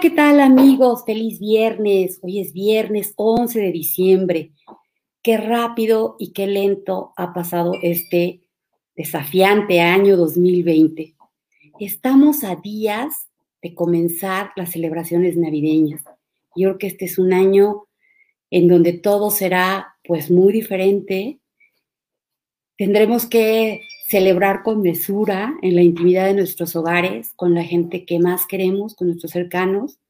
¿qué tal amigos? Feliz viernes. Hoy es viernes 11 de diciembre. Qué rápido y qué lento ha pasado este desafiante año 2020. Estamos a días de comenzar las celebraciones navideñas. Yo creo que este es un año en donde todo será pues muy diferente. Tendremos que celebrar con mesura en la intimidad de nuestros hogares, con la gente que más queremos, con nuestros cercanos,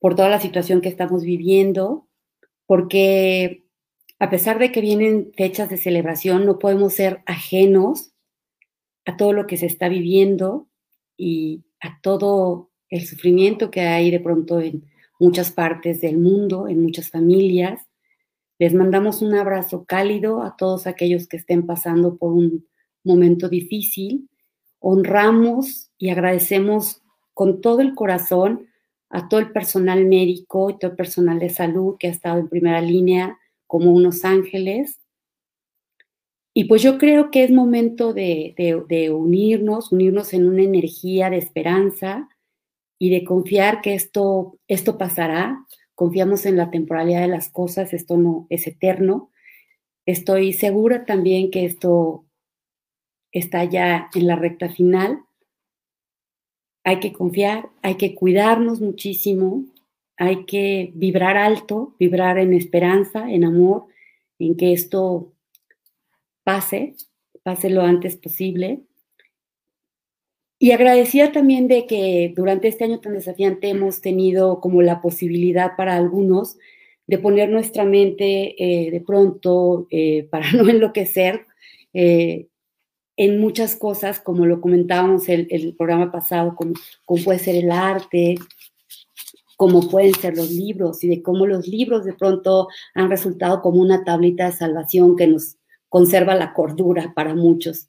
por toda la situación que estamos viviendo, porque a pesar de que vienen fechas de celebración, no podemos ser ajenos a todo lo que se está viviendo y a todo el sufrimiento que hay de pronto en muchas partes del mundo, en muchas familias. Les mandamos un abrazo cálido a todos aquellos que estén pasando por un momento difícil, honramos y agradecemos con todo el corazón a todo el personal médico y todo el personal de salud que ha estado en primera línea como unos ángeles. Y pues yo creo que es momento de, unirnos, unirnos en una energía de esperanza y de confiar que esto, esto pasará. Confiamos en la temporalidad de las cosas, esto no es eterno. Estoy segura también que esto está ya en la recta final. Hay que confiar, hay que cuidarnos muchísimo, hay que vibrar alto, vibrar en esperanza, en amor, en que esto pase, pase lo antes posible. Y agradecida también de que durante este año tan desafiante hemos tenido como la posibilidad para algunos de poner nuestra mente eh, de pronto eh, para no enloquecer, eh, en muchas cosas, como lo comentábamos el, el programa pasado, como, como puede ser el arte, como pueden ser los libros y de cómo los libros de pronto han resultado como una tablita de salvación que nos conserva la cordura para muchos.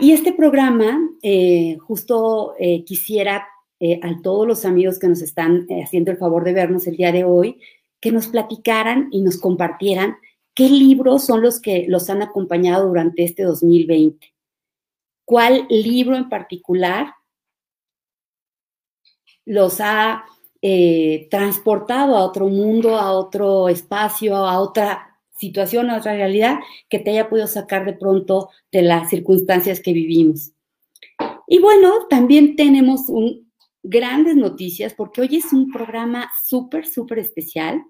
Y este programa, eh, justo eh, quisiera eh, a todos los amigos que nos están haciendo el favor de vernos el día de hoy, que nos platicaran y nos compartieran ¿Qué libros son los que los han acompañado durante este 2020? ¿Cuál libro en particular los ha eh, transportado a otro mundo, a otro espacio, a otra situación, a otra realidad que te haya podido sacar de pronto de las circunstancias que vivimos? Y bueno, también tenemos grandes noticias porque hoy es un programa súper, súper especial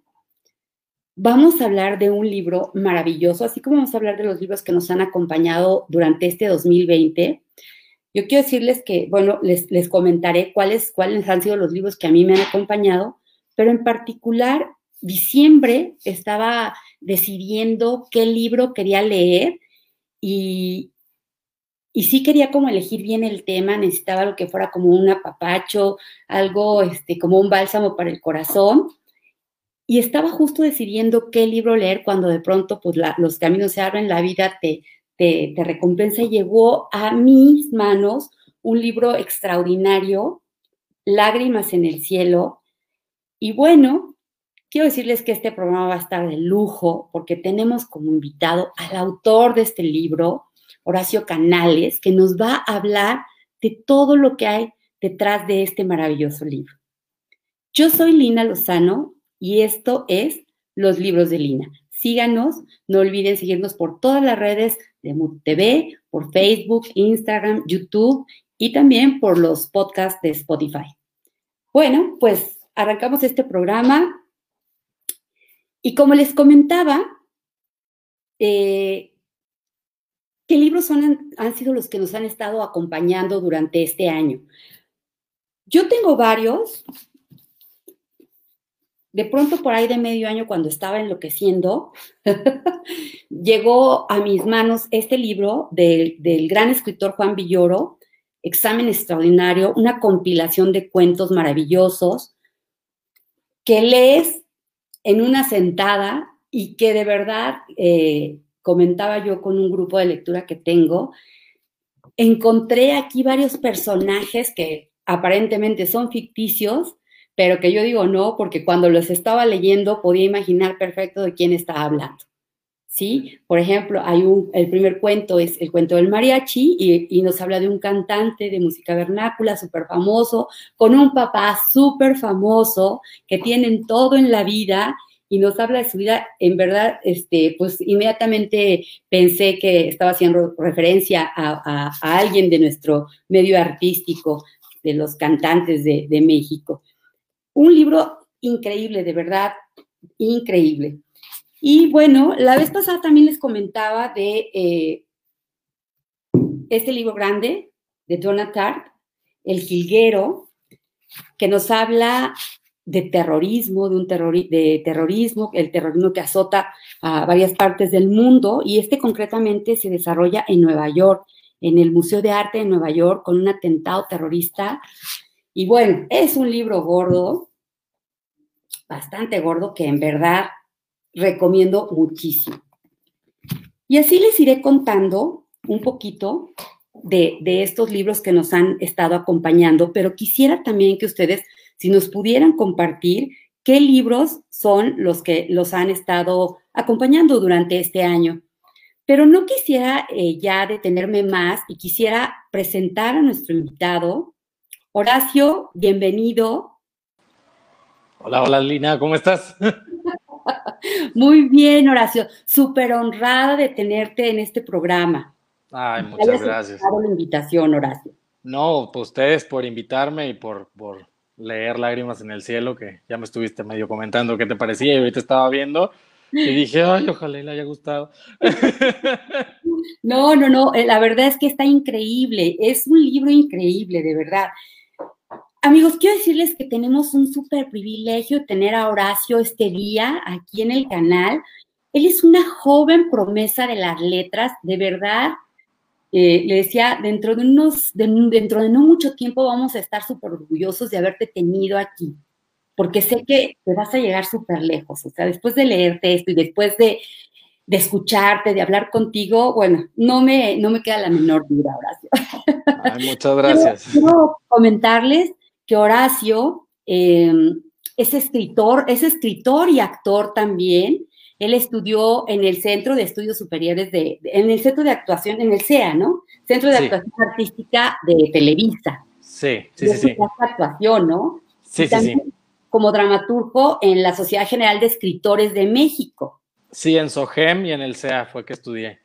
vamos a hablar de un libro maravilloso, así como vamos a hablar de los libros que nos han acompañado durante este 2020. Yo quiero decirles que, bueno, les, les comentaré cuáles, cuáles han sido los libros que a mí me han acompañado, pero en particular, diciembre estaba decidiendo qué libro quería leer y, y sí quería como elegir bien el tema, necesitaba algo que fuera como un apapacho, algo este, como un bálsamo para el corazón y estaba justo decidiendo qué libro leer cuando de pronto pues, los caminos se abren, la vida te, te, te recompensa y llegó a mis manos un libro extraordinario, Lágrimas en el cielo. Y bueno, quiero decirles que este programa va a estar de lujo porque tenemos como invitado al autor de este libro, Horacio Canales, que nos va a hablar de todo lo que hay detrás de este maravilloso libro. Yo soy Lina Lozano y esto es Los Libros de Lina. Síganos, no olviden seguirnos por todas las redes de MUT TV, por Facebook, Instagram, YouTube y también por los podcasts de Spotify. Bueno, pues arrancamos este programa y como les comentaba, eh, ¿qué libros son, han sido los que nos han estado acompañando durante este año? Yo tengo varios, de pronto por ahí de medio año, cuando estaba enloqueciendo, llegó a mis manos este libro del, gran escritor Juan Villoro, Examen Extraordinario, una compilación de cuentos maravillosos que lees en una sentada y que de verdad, eh, comentaba yo con un grupo de lectura que tengo, encontré aquí varios personajes que aparentemente son ficticios, pero que yo digo no, porque cuando los estaba leyendo podía imaginar perfecto de quién estaba hablando. ¿sí? Por ejemplo, hay un, el primer cuento es el cuento del mariachi y, nos habla de un cantante de música vernácula súper famoso, con un papá súper famoso, que tienen todo en la vida y nos habla de su vida, en verdad, este, pues inmediatamente pensé que estaba haciendo referencia a, alguien de nuestro medio artístico, de los cantantes de, de México. Un libro increíble, de verdad, increíble. Y bueno, la vez pasada también les comentaba de eh, este libro grande de Tart, El Jilguero, que nos habla de terrorismo, de un de terrorismo, el terrorismo que azota a varias partes del mundo, y este concretamente se desarrolla en Nueva York, en el Museo de Arte de Nueva York, con un atentado terrorista. Y bueno, es un libro gordo, bastante gordo, que en verdad recomiendo muchísimo. Y así les iré contando un poquito de, estos libros que nos han estado acompañando, pero quisiera también que ustedes, si nos pudieran compartir qué libros son los que los han estado acompañando durante este año. Pero no quisiera eh, ya detenerme más y quisiera presentar a nuestro invitado. Horacio, bienvenido. Hola, hola Lina, ¿cómo estás? Muy bien, Horacio. Súper honrada de tenerte en este programa. Ay, muchas gracias. la invitación, Horacio. No, pues ustedes por invitarme y por, por leer Lágrimas en el Cielo, que ya me estuviste medio comentando qué te parecía y ahorita estaba viendo y dije, ay, ojalá le haya gustado. No, no, no, eh, la verdad es que está increíble, es un libro increíble, de verdad. Amigos, quiero decirles que tenemos un súper privilegio tener a Horacio este día aquí en el canal. Él es una joven promesa de las letras, de verdad. Eh, le decía, dentro de unos, dentro de no mucho tiempo vamos a estar súper orgullosos de haberte tenido aquí, porque sé que te vas a llegar súper lejos. O sea, después de leerte esto y después de, de, escucharte, de hablar contigo, bueno, no me, no me queda la menor duda, Horacio. muchas gracias. quiero comentarles que Horacio eh, es escritor, es escritor y actor también. Él estudió en el Centro de Estudios Superiores de, en el Centro de Actuación, en el CEA, ¿no? Centro de Actuación Artística de Televisa. Sí, sí, sí. sí. actuación, ¿no? Sí, sí, sí. Como dramaturgo en la Sociedad General de Escritores de México. Sí, en SOGEM y en el CEA fue que estudié.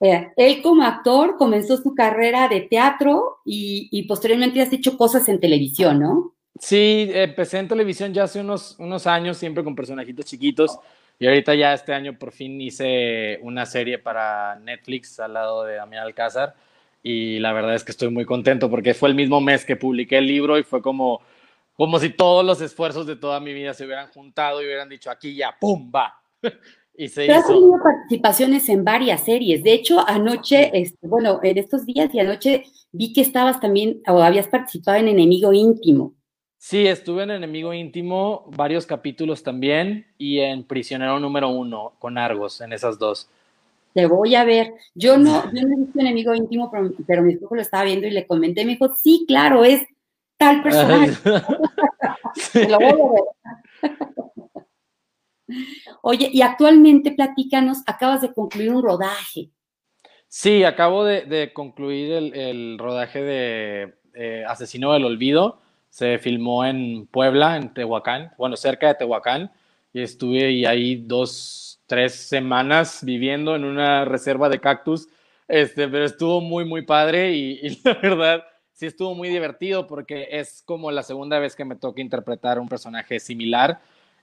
Eh, él como actor comenzó su carrera de teatro y, posteriormente has hecho cosas en televisión, ¿no? Sí, empecé en televisión ya hace unos, unos años, siempre con personajitos chiquitos. Y ahorita ya este año por fin hice una serie para Netflix al lado de Damián Alcázar. Y la verdad es que estoy muy contento porque fue el mismo mes que publiqué el libro y fue como, como si todos los esfuerzos de toda mi vida se hubieran juntado y hubieran dicho aquí ya, ¡pum! Y se has tenido participaciones en varias series. De hecho, anoche, este, bueno, en estos días y anoche vi que estabas también, o habías participado en Enemigo Íntimo. Sí, estuve en Enemigo Íntimo, varios capítulos también, y en Prisionero número uno, con Argos, en esas dos. Te voy a ver. Yo no, yo no he visto Enemigo Íntimo, pero, mi esposo lo estaba viendo y le comenté, me dijo, sí, claro, es tal personaje. lo voy a ver. Oye, y actualmente platícanos, acabas de concluir un rodaje. Sí, acabo de, concluir el, rodaje de eh, Asesino del Olvido. Se filmó en Puebla, en Tehuacán, bueno, cerca de Tehuacán, y estuve ahí dos, tres semanas viviendo en una reserva de cactus, este, pero estuvo muy, muy padre y, y la verdad sí estuvo muy divertido porque es como la segunda vez que me toca interpretar un personaje similar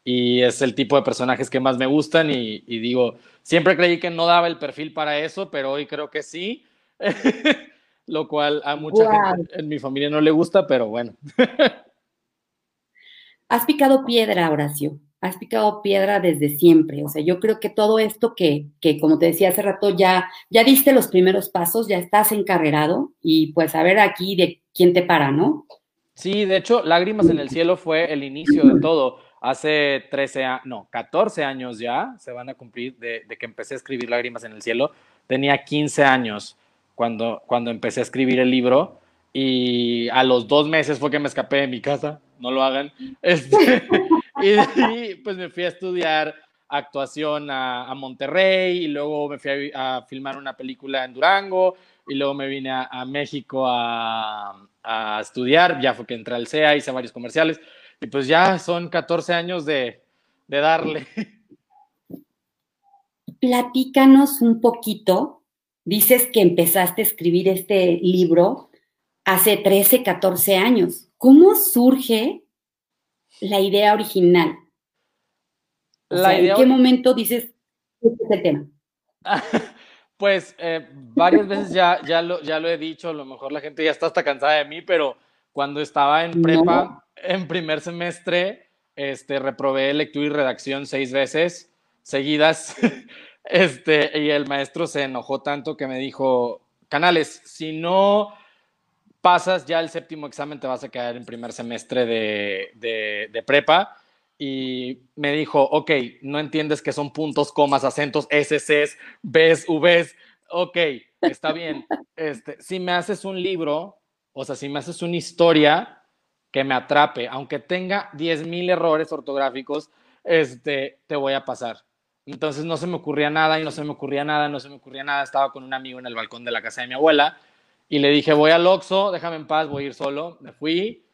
y es el tipo de personajes que más me gustan y, digo, siempre creí que no daba el perfil para eso, pero hoy creo que sí, lo cual a mucha gente en mi familia no le gusta, pero bueno. Has picado piedra, Horacio, has picado piedra desde siempre, o sea, yo creo que todo esto que, que como te decía hace rato, ya, ya diste los primeros pasos, ya estás encarrerado y pues a ver aquí de quién te para, ¿no? Sí, de hecho, Lágrimas en el Cielo fue el inicio de todo hace 13, no, 14 años ya, se van a cumplir de, que empecé a escribir Lágrimas en el Cielo. Tenía 15 años cuando, cuando empecé a escribir el libro y a los dos meses fue que me escapé de mi casa, no lo hagan. Este, y, pues me fui a estudiar actuación a, Monterrey y luego me fui a, filmar una película en Durango y luego me vine a, México a, estudiar, ya fue que entré al CEA, hice varios comerciales y pues ya son 14 años de, de darle. Platícanos un poquito, dices que empezaste a escribir este libro hace 13, 14 años. ¿Cómo surge la idea original? ¿En qué momento dices, este es el tema? pues eh, varias veces ya, ya, lo, ya lo he dicho, a lo mejor la gente ya está hasta cansada de mí, pero cuando estaba en prepa, en primer semestre, este, reprobé lectura y redacción seis veces seguidas. Este, y el maestro se enojó tanto que me dijo, Canales, si no pasas ya el séptimo examen, te vas a quedar en primer semestre de, de prepa y me dijo, ok, no entiendes que son puntos, comas, acentos, SCs, Bs, Vs, ok, está bien. Este, si me haces un libro, o sea, si me haces una historia que me atrape, aunque tenga 10.000 errores ortográficos, este, te voy a pasar. Entonces no se me ocurría nada y no se me ocurría nada, no se me ocurría nada. Estaba con un amigo en el balcón de la casa de mi abuela y le dije, voy al Oxxo, déjame en paz, voy a ir solo. Me fui,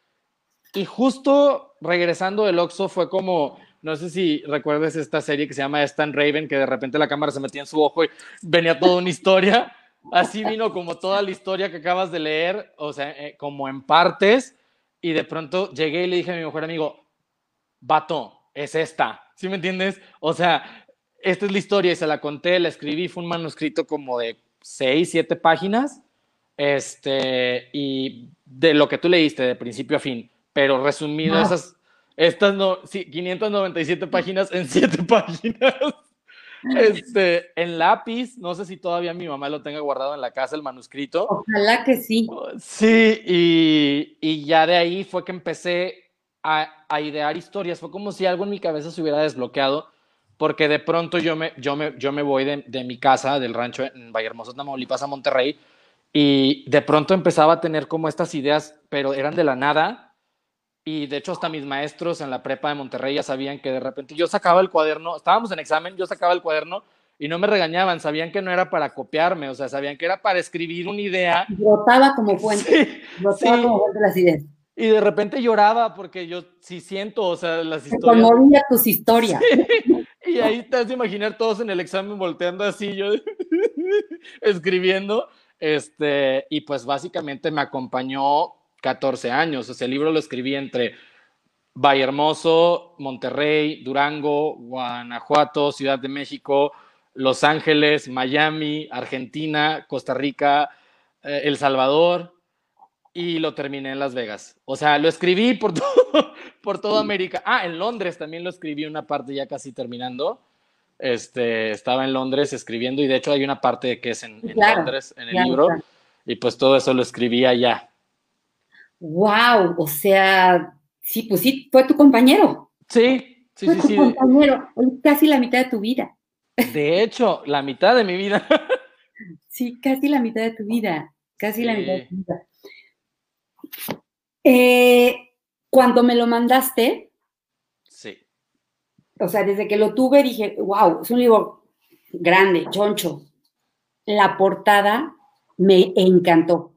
y justo regresando del Oxxo fue como, no sé si recuerdes esta serie que se llama Stan Raven, que de repente la cámara se metía en su ojo y venía toda una historia. Así vino como toda la historia que acabas de leer, o sea, eh, como en partes. Y de pronto llegué y le dije a mi mejor amigo, vato, es esta. ¿Sí me entiendes? O sea, esta es la historia y se la conté, la escribí, fue un manuscrito como de seis, siete páginas. Este, y de lo que tú leíste de principio a fin pero resumido esas, estas no, sí, 597 páginas en 7 páginas. Este, en lápiz, no sé si todavía mi mamá lo tenga guardado en la casa, el manuscrito. Ojalá que sí. Sí, y, y ya de ahí fue que empecé a, a, idear historias. Fue como si algo en mi cabeza se hubiera desbloqueado, porque de pronto yo me, yo me, yo me voy de, de mi casa, del rancho en Vallehermoso, Tamaulipas, a Monterrey, y de pronto empezaba a tener como estas ideas, pero eran de la nada y de hecho hasta mis maestros en la prepa de Monterrey ya sabían que de repente yo sacaba el cuaderno, estábamos en examen, yo sacaba el cuaderno y no me regañaban, sabían que no era para copiarme, o sea, sabían que era para escribir una idea. Brotaba como fuente, brotaba como fuente las ideas. Y de repente lloraba porque yo sí siento, o sea, las historias. conmovía tus historias. Y ahí te has de imaginar todos en el examen volteando así, yo escribiendo. Este, y pues básicamente me acompañó 14 años. Ese libro lo escribí entre Vallehermoso, Monterrey, Durango, Guanajuato, Ciudad de México, Los Ángeles, Miami, Argentina, Costa Rica, eh, El Salvador y lo terminé en Las Vegas. O sea, lo escribí por, todo, por toda América. Ah, en Londres también lo escribí una parte ya casi terminando. Este, estaba en Londres escribiendo y de hecho hay una parte que es en, Londres en el libro y pues todo eso lo escribí allá wow, o sea, sí, pues sí, fue tu compañero. Sí, sí, fue sí, tu sí. compañero, casi la mitad de tu vida. De hecho, la mitad de mi vida. Sí, casi la mitad de tu vida, casi la mitad de tu vida. Eh, cuando me lo mandaste, sí. O sea, desde que lo tuve dije, wow, es un libro grande, choncho. La portada me encantó.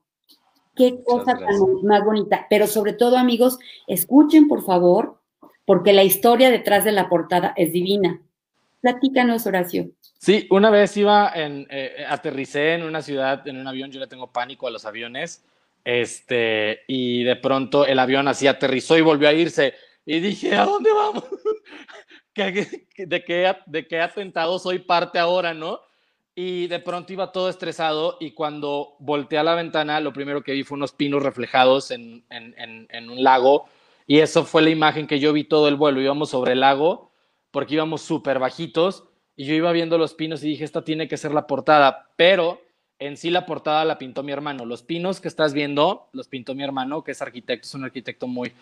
Qué cosa tan más bonita. Pero sobre todo, amigos, escuchen, por favor, porque la historia detrás de la portada es divina. Platícanos, Horacio. Sí, una vez iba en, eh, aterricé en una ciudad, en un avión, yo le tengo pánico a los aviones, este, y de pronto el avión así aterrizó y volvió a irse, y dije, ¿a dónde vamos? ¿De qué, de qué atentado soy parte ahora, no? Y de pronto iba todo estresado y cuando volteé a la ventana lo primero que vi fue unos pinos reflejados en, un lago y eso fue la imagen que yo vi todo el vuelo. Íbamos sobre el lago porque íbamos súper bajitos y yo iba viendo los pinos y dije, esta tiene que ser la portada, pero en sí la portada la pintó mi hermano. Los pinos que estás viendo los pintó mi hermano, que es arquitecto, es un arquitecto muy,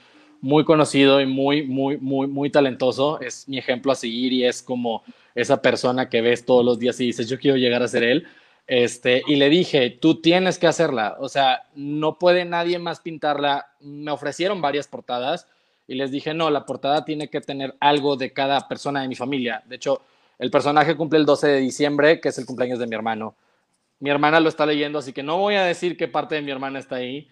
muy conocido y muy, muy, muy, muy talentoso. Es mi ejemplo a seguir y es como esa persona que ves todos los días y dices, yo quiero llegar a ser él. Este, y le dije, tú tienes que hacerla, o sea, no puede nadie más pintarla. Me ofrecieron varias portadas y les dije, no, la portada tiene que tener algo de cada persona de mi familia. De hecho, el personaje cumple el 12 de diciembre, que es el cumpleaños de mi hermano. Mi hermana lo está leyendo, así que no voy a decir qué parte de mi hermana está ahí.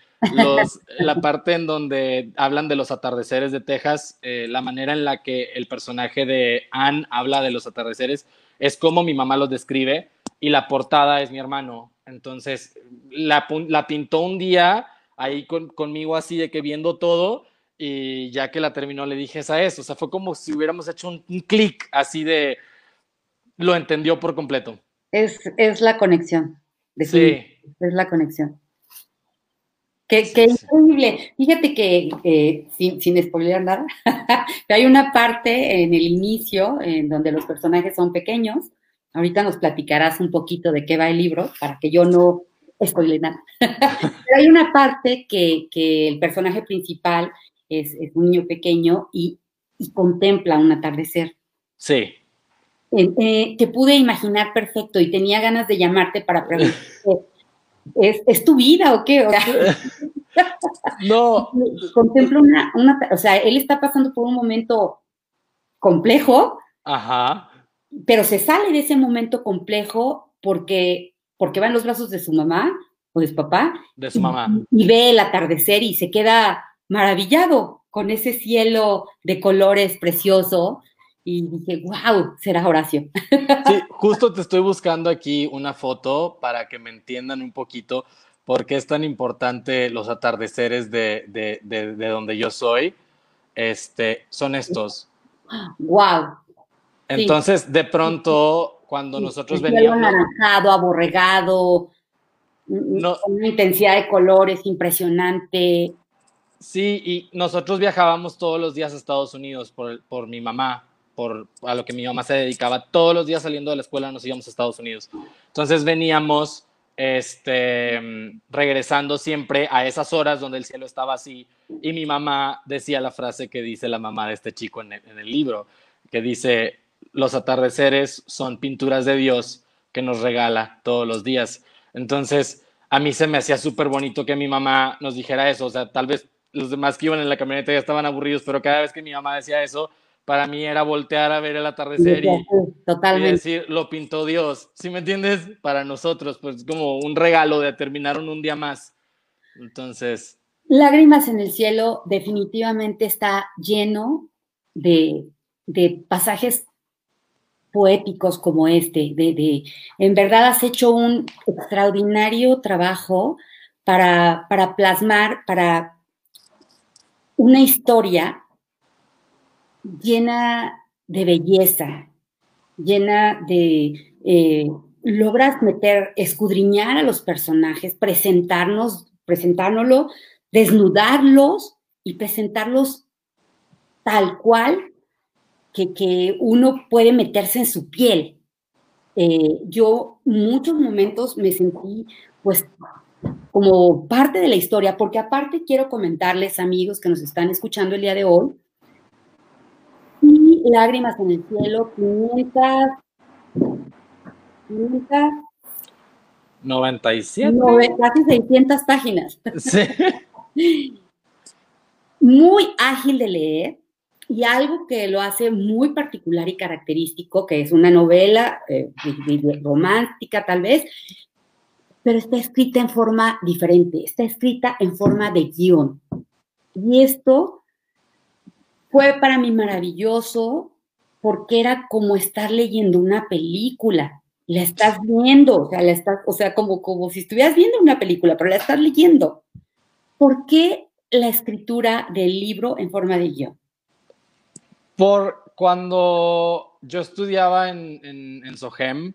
La parte en donde hablan de los atardeceres de Texas, eh, la manera en la que el personaje de Anne habla de los atardeceres es como mi mamá los describe y la portada es mi hermano. Entonces, la, la pintó un día ahí conmigo así de que viendo todo y ya que la terminó le dije esa es, o sea, fue como si hubiéramos hecho un, clic así de, lo entendió por completo. Es, es la conexión. sí. Es la conexión. Qué, increíble. Fíjate que, sin, sin spoiler nada, hay una parte en el inicio en donde los personajes son pequeños. Ahorita nos platicarás un poquito de qué va el libro para que yo no spoile nada. Pero hay una parte que, que el personaje principal es, un niño pequeño y, contempla un atardecer. Sí. Eh, te pude imaginar perfecto y tenía ganas de llamarte para preguntar, ¿es, tu vida o qué? no. Contempla una, una, o sea, él está pasando por un momento complejo. Ajá. Pero se sale de ese momento complejo porque, porque va en los brazos de su mamá o de su papá. De su mamá. y ve el atardecer y se queda maravillado con ese cielo de colores precioso y dije, wow, será Horacio. Sí, justo te estoy buscando aquí una foto para que me entiendan un poquito por qué es tan importante los atardeceres de, de, de, donde yo soy. Este, son estos. Wow. Entonces, de pronto, cuando nosotros El veníamos. anaranjado, aborregado, no, una intensidad de colores impresionante. Sí, y nosotros viajábamos todos los días a Estados Unidos por, por mi mamá, por a lo que mi mamá se dedicaba. Todos los días saliendo de la escuela nos íbamos a Estados Unidos. Entonces veníamos este, regresando siempre a esas horas donde el cielo estaba así. Y mi mamá decía la frase que dice la mamá de este chico en el, libro, que dice, los atardeceres son pinturas de Dios que nos regala todos los días. Entonces, a mí se me hacía súper bonito que mi mamá nos dijera eso. O sea, tal vez los demás que iban en la camioneta ya estaban aburridos, pero cada vez que mi mamá decía eso, para mí era voltear a ver el atardecer y, decir, lo pintó Dios. ¿Sí me entiendes? Para nosotros, pues como un regalo de terminar un día más. Entonces. Lágrimas en el cielo definitivamente está lleno de, de pasajes poéticos como este, de, de, en verdad has hecho un extraordinario trabajo para, para plasmar, para una historia llena de belleza, llena de... Eh, logras meter, escudriñar a los personajes, presentarnos, presentárnoslo, desnudarlos y presentarlos tal cual que, uno puede meterse en su piel. Eh, yo muchos momentos me sentí pues como parte de la historia, porque aparte quiero comentarles, amigos que nos están escuchando el día de hoy, Lágrimas en el Cielo, 500, 97. casi 600 páginas. Sí. Muy ágil de leer y algo que lo hace muy particular y característico, que es una novela eh, romántica tal vez, pero está escrita en forma diferente, está escrita en forma de guion. Y esto fue para mí maravilloso porque era como estar leyendo una película. La estás viendo, o sea, la estás, o sea, como, como si estuvieras viendo una película, pero la estás leyendo. ¿Por qué la escritura del libro en forma de guion? Por cuando yo estudiaba en, en, en SOGEM,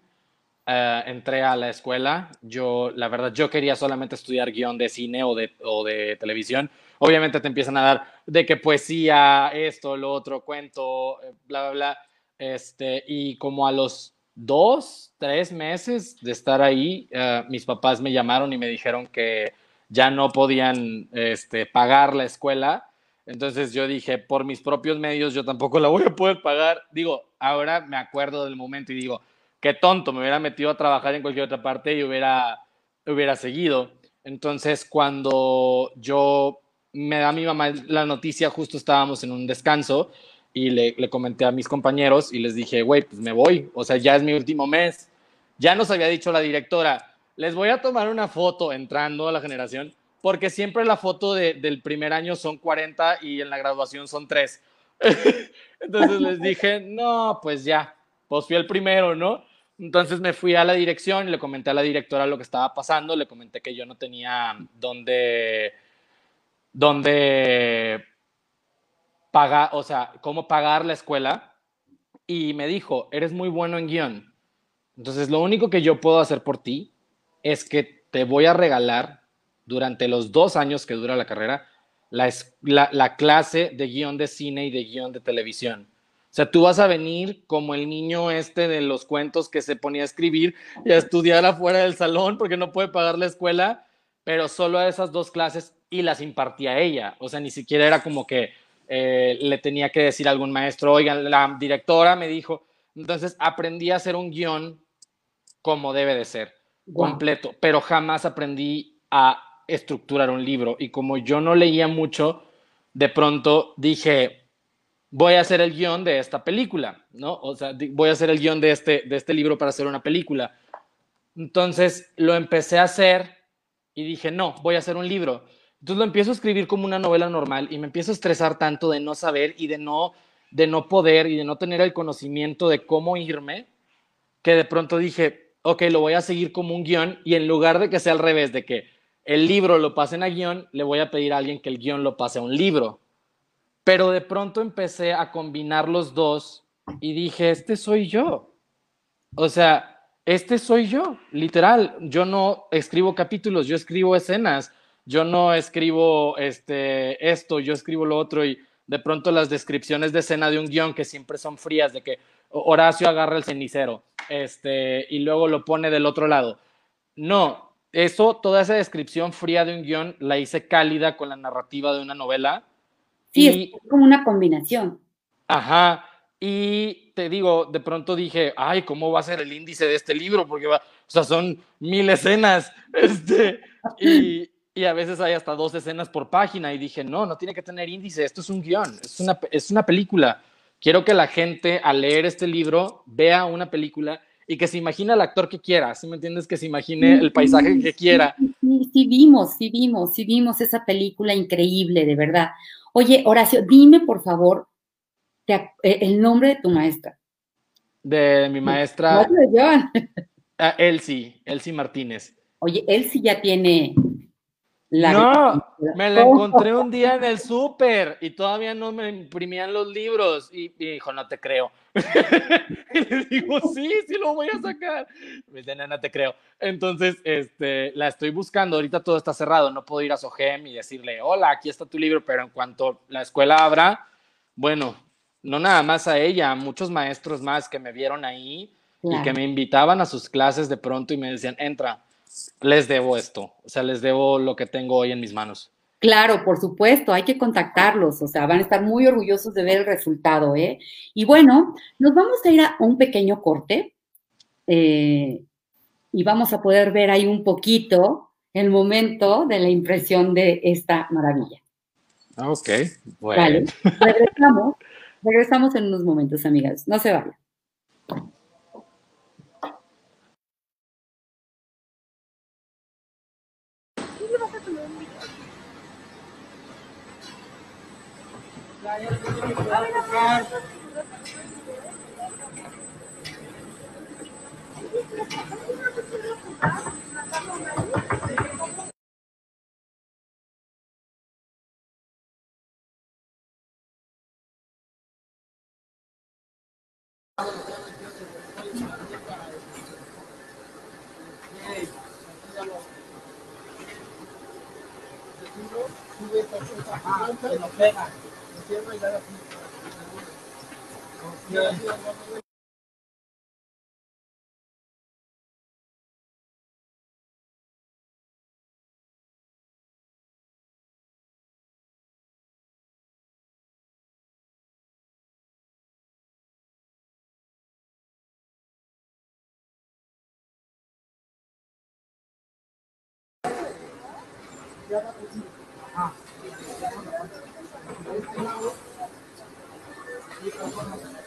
eh, entré a la escuela, yo, la verdad, yo quería solamente estudiar guion de cine o de, o de televisión. Obviamente te empiezan a dar de que poesía, esto, lo otro, cuento, eh, bla, bla, bla. Este, y como a los dos, tres meses de estar ahí, eh, mis papás me llamaron y me dijeron que ya no podían este, pagar la escuela. Entonces yo dije, por mis propios medios, yo tampoco la voy a poder pagar. Digo, ahora me acuerdo del momento y digo, qué tonto, me hubiera metido a trabajar en cualquier otra parte y hubiera, hubiera seguido. Entonces, cuando yo me da mi mamá la noticia, justo estábamos en un descanso y le, comenté a mis compañeros y les dije, güey, pues me voy, o sea, ya es mi último mes. Ya nos había dicho la directora, les voy a tomar una foto entrando a la generación, porque siempre la foto de, del primer año son 40 y en la graduación son 3. Entonces les dije, no, pues ya, pues fui el primero, ¿no? Entonces me fui a la dirección y le comenté a la directora lo que estaba pasando, le comenté que yo no tenía dónde, dónde pagar, o sea, cómo pagar la escuela. Y me dijo, eres muy bueno en guion. Entonces lo único que yo puedo hacer por ti es que te voy a regalar durante los dos años que dura la carrera la, la, la clase de guion de cine y de guion de televisión. O sea, tú vas a venir como el niño este de los cuentos que se ponía a escribir y a estudiar afuera del salón porque no puede pagar la escuela, pero solo a esas dos clases y las impartía ella. O sea, ni siquiera era como que eh, le tenía que decir a algún maestro, oigan, la directora me dijo. Entonces aprendí a hacer un guion como debe de ser, wow. completo, pero jamás aprendí a estructurar un libro. Y como yo no leía mucho, de pronto dije, voy a hacer el guion de esta película, ¿no? O sea, voy a hacer el guion de este, de este libro para hacer una película. Entonces lo empecé a hacer y dije, no, voy a hacer un libro. Entonces lo empiezo a escribir como una novela normal y me empiezo a estresar tanto de no saber y de no, de no poder y de no tener el conocimiento de cómo irme, que de pronto dije, ok, lo voy a seguir como un guion y en lugar de que sea al revés, de que el libro lo pasen a guion, le voy a pedir a alguien que el guion lo pase a un libro. Pero de pronto empecé a combinar los dos y dije, este soy yo. O sea, este soy yo, literal. Yo no escribo capítulos, yo escribo escenas. Yo no escribo este, esto, yo escribo lo otro y de pronto las descripciones de escena de un guion que siempre son frías, de que Horacio agarra el cenicero este, y luego lo pone del otro lado. No, eso, toda esa descripción fría de un guion la hice cálida con la narrativa de una novela Sí, y, es como una combinación. Ajá. Y te digo, de pronto dije, ay, ¿cómo va a ser el índice de este libro? Porque va, o sea, son mil escenas. Este, y, y, a veces hay hasta dos escenas por página. Y dije, no, no tiene que tener índice, esto es un guion, es una, es una película. Quiero que la gente al leer este libro vea una película y que se imagine al actor que quiera, ¿sí me entiendes? Que se imagine el paisaje que quiera. Sí, sí, vimos, sí vimos, sí vimos esa película increíble, de verdad. Oye, Horacio, dime por favor te, eh, el nombre de tu maestra. De mi maestra. Uh, Elsie, Elsie Martínez. Oye, Elsie ya tiene la no, me la encontré un día en el súper y todavía no me imprimían los libros. Y, y dijo, no te creo. y le digo, sí, sí lo voy a sacar. Me dice, no, no te creo. Entonces, este, la estoy buscando. Ahorita todo está cerrado. No puedo ir a Sogem y decirle, hola, aquí está tu libro. Pero en cuanto la escuela abra, bueno, no nada más a ella, a muchos maestros más que me vieron ahí claro. y que me invitaban a sus clases de pronto y me decían, entra les debo esto, o sea, les debo lo que tengo hoy en mis manos. Claro, por supuesto, hay que contactarlos, o sea, van a estar muy orgullosos de ver el resultado, ¿eh? Y bueno, nos vamos a ir a un pequeño corte eh, y vamos a poder ver ahí un poquito el momento de la impresión de esta maravilla. Ok, bueno. Vale, regresamos, regresamos en unos momentos, amigas, no se vayan. buscar. Ah, pega. Y da la pinta. 的。不要他投机啊！你不要他投机，你不要他投机。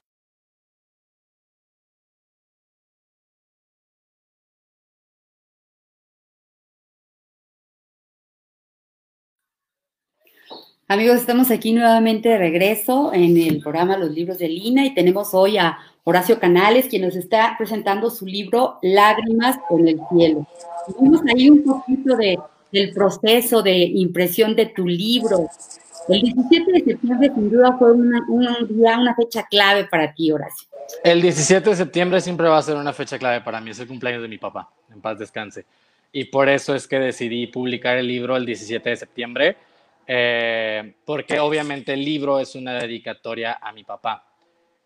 Amigos, estamos aquí nuevamente de regreso en el programa Los Libros de Lina y tenemos hoy a Horacio Canales, quien nos está presentando su libro Lágrimas en el cielo. Vimos ahí un poquito de, del proceso de impresión de tu libro. El 17 de septiembre sin duda fue una, un día, una fecha clave para ti, Horacio. El 17 de septiembre siempre va a ser una fecha clave para mí, es el cumpleaños de mi papá, en paz descanse. Y por eso es que decidí publicar el libro el 17 de septiembre eh, porque obviamente el libro es una dedicatoria a mi papá.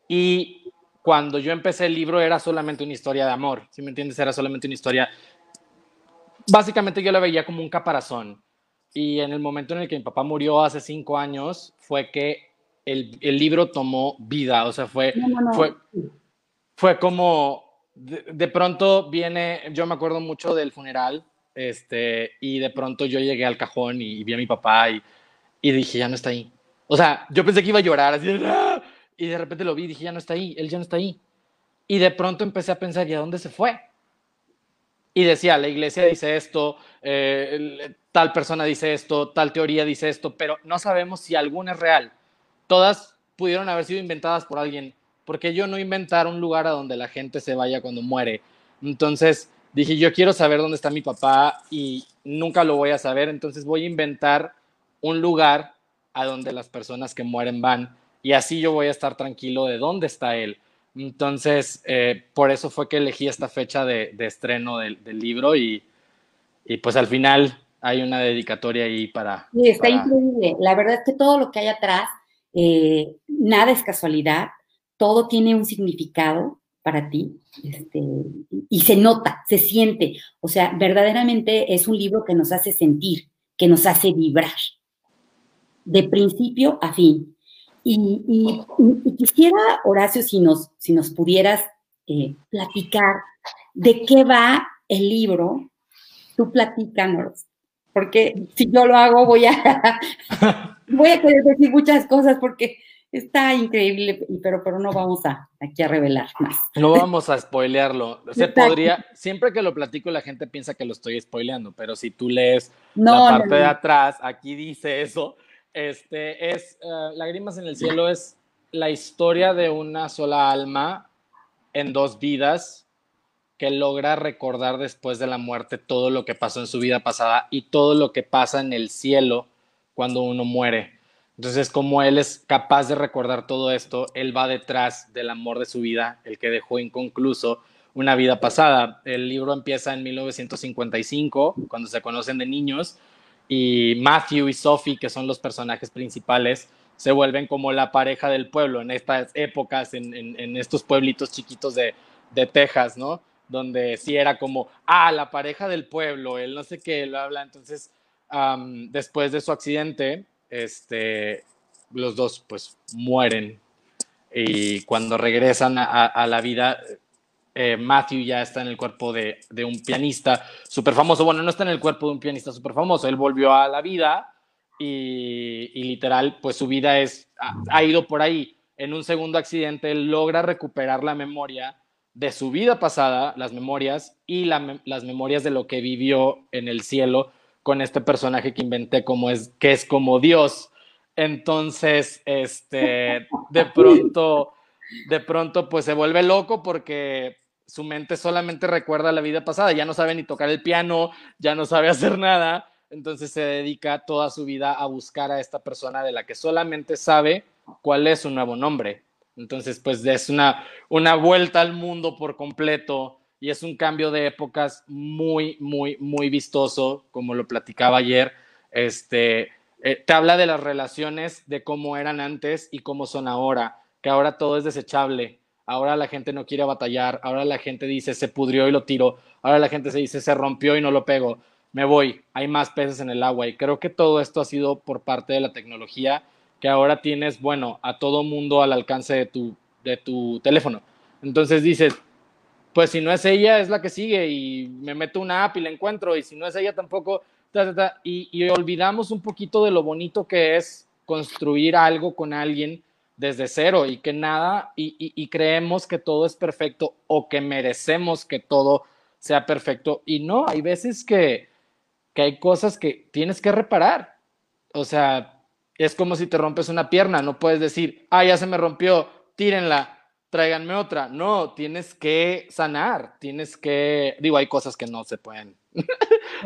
Y cuando yo empecé el libro era solamente una historia de amor, si me entiendes? Era solamente una historia. Básicamente yo la veía como un caparazón. Y en el momento en el que mi papá murió hace cinco años, fue que el, el libro tomó vida. O sea, fue, no, no, no. fue, fue como de, de, pronto viene. Yo me acuerdo mucho del funeral. Este, y de pronto yo llegué al cajón y, vi a mi papá y, y dije, ya no está ahí. O sea, yo pensé que iba a llorar, así, ¡Ah! y de repente lo vi y dije, ya no está ahí, él ya no está ahí. Y de pronto empecé a pensar, ¿y a dónde se fue? Y decía, la iglesia dice esto, eh, tal persona dice esto, tal teoría dice esto, pero no sabemos si alguna es real. Todas pudieron haber sido inventadas por alguien, porque yo no inventar un lugar a donde la gente se vaya cuando muere. Entonces dije, yo quiero saber dónde está mi papá y nunca lo voy a saber, entonces voy a inventar un lugar a donde las personas que mueren van y así yo voy a estar tranquilo de dónde está él. Entonces, eh, por eso fue que elegí esta fecha de, de estreno del, del libro y, y, pues al final hay una dedicatoria ahí para... Sí, está para... increíble. La verdad es que todo lo que hay atrás, eh, nada es casualidad, todo tiene un significado para ti este, y se nota, se siente. O sea, verdaderamente es un libro que nos hace sentir, que nos hace vibrar de principio a fin. Y, y, quisiera, Horacio, si nos, si nos pudieras eh, platicar de qué va el libro, tú platícanos, porque si yo lo hago voy a, voy a querer decir muchas cosas porque está increíble, pero, pero no vamos a aquí a revelar más. No vamos a spoilearlo. Se podría, siempre que lo platico la gente piensa que lo estoy spoileando, pero si tú lees no, la parte no, no. de atrás, aquí dice eso, este es uh, Lágrimas en el cielo es la historia de una sola alma en dos vidas que logra recordar después de la muerte todo lo que pasó en su vida pasada y todo lo que pasa en el cielo cuando uno muere. Entonces, como él es capaz de recordar todo esto, él va detrás del amor de su vida, el que dejó inconcluso una vida pasada. El libro empieza en 1955, cuando se conocen de niños, y Matthew y Sophie, que son los personajes principales, se vuelven como la pareja del pueblo en estas épocas, en, estos pueblitos chiquitos de, Texas, ¿no? Donde sí era como, ah, la pareja del pueblo, él no sé qué, lo habla. Entonces, después de su accidente, este, los dos pues mueren y cuando regresan a, la vida eh, Matthew ya está en el cuerpo de, de un pianista súper famoso. Bueno, no está en el cuerpo de un pianista súper famoso, él volvió a la vida y, literal, pues su vida es, ha, ido por ahí. En un segundo accidente, él logra recuperar la memoria de su vida pasada, las memorias y la, las memorias de lo que vivió en el cielo con este personaje que inventé como es, que es como Dios. Entonces, este, de pronto, de pronto, pues se vuelve loco porque su mente solamente recuerda la vida pasada, ya no sabe ni tocar el piano, ya no sabe hacer nada, entonces se dedica toda su vida a buscar a esta persona de la que solamente sabe cuál es su nuevo nombre. Entonces, pues es una, una vuelta al mundo por completo y es un cambio de épocas muy, muy, muy vistoso, como lo platicaba ayer. Este, eh, te habla de las relaciones, de cómo eran antes y cómo son ahora, que ahora todo es desechable, ahora la gente no quiere batallar, ahora la gente dice se pudrió y lo tiro, ahora la gente se dice se rompió y no lo pego, me voy, hay más peces en el agua y creo que todo esto ha sido por parte de la tecnología que ahora tienes, bueno, a todo mundo al alcance de tu, de tu teléfono. Entonces dices, pues si no es ella, es la que sigue y me meto una app y la encuentro y si no es ella tampoco, y, y olvidamos un poquito de lo bonito que es construir algo con alguien desde cero y que nada, y, creemos que todo es perfecto o que merecemos que todo sea perfecto. Y no, hay veces que, que hay cosas que tienes que reparar. O sea, es como si te rompes una pierna, no puedes decir, ah, ya se me rompió, tírenla, tráiganme otra. No, tienes que sanar, tienes que, digo, hay cosas que no se pueden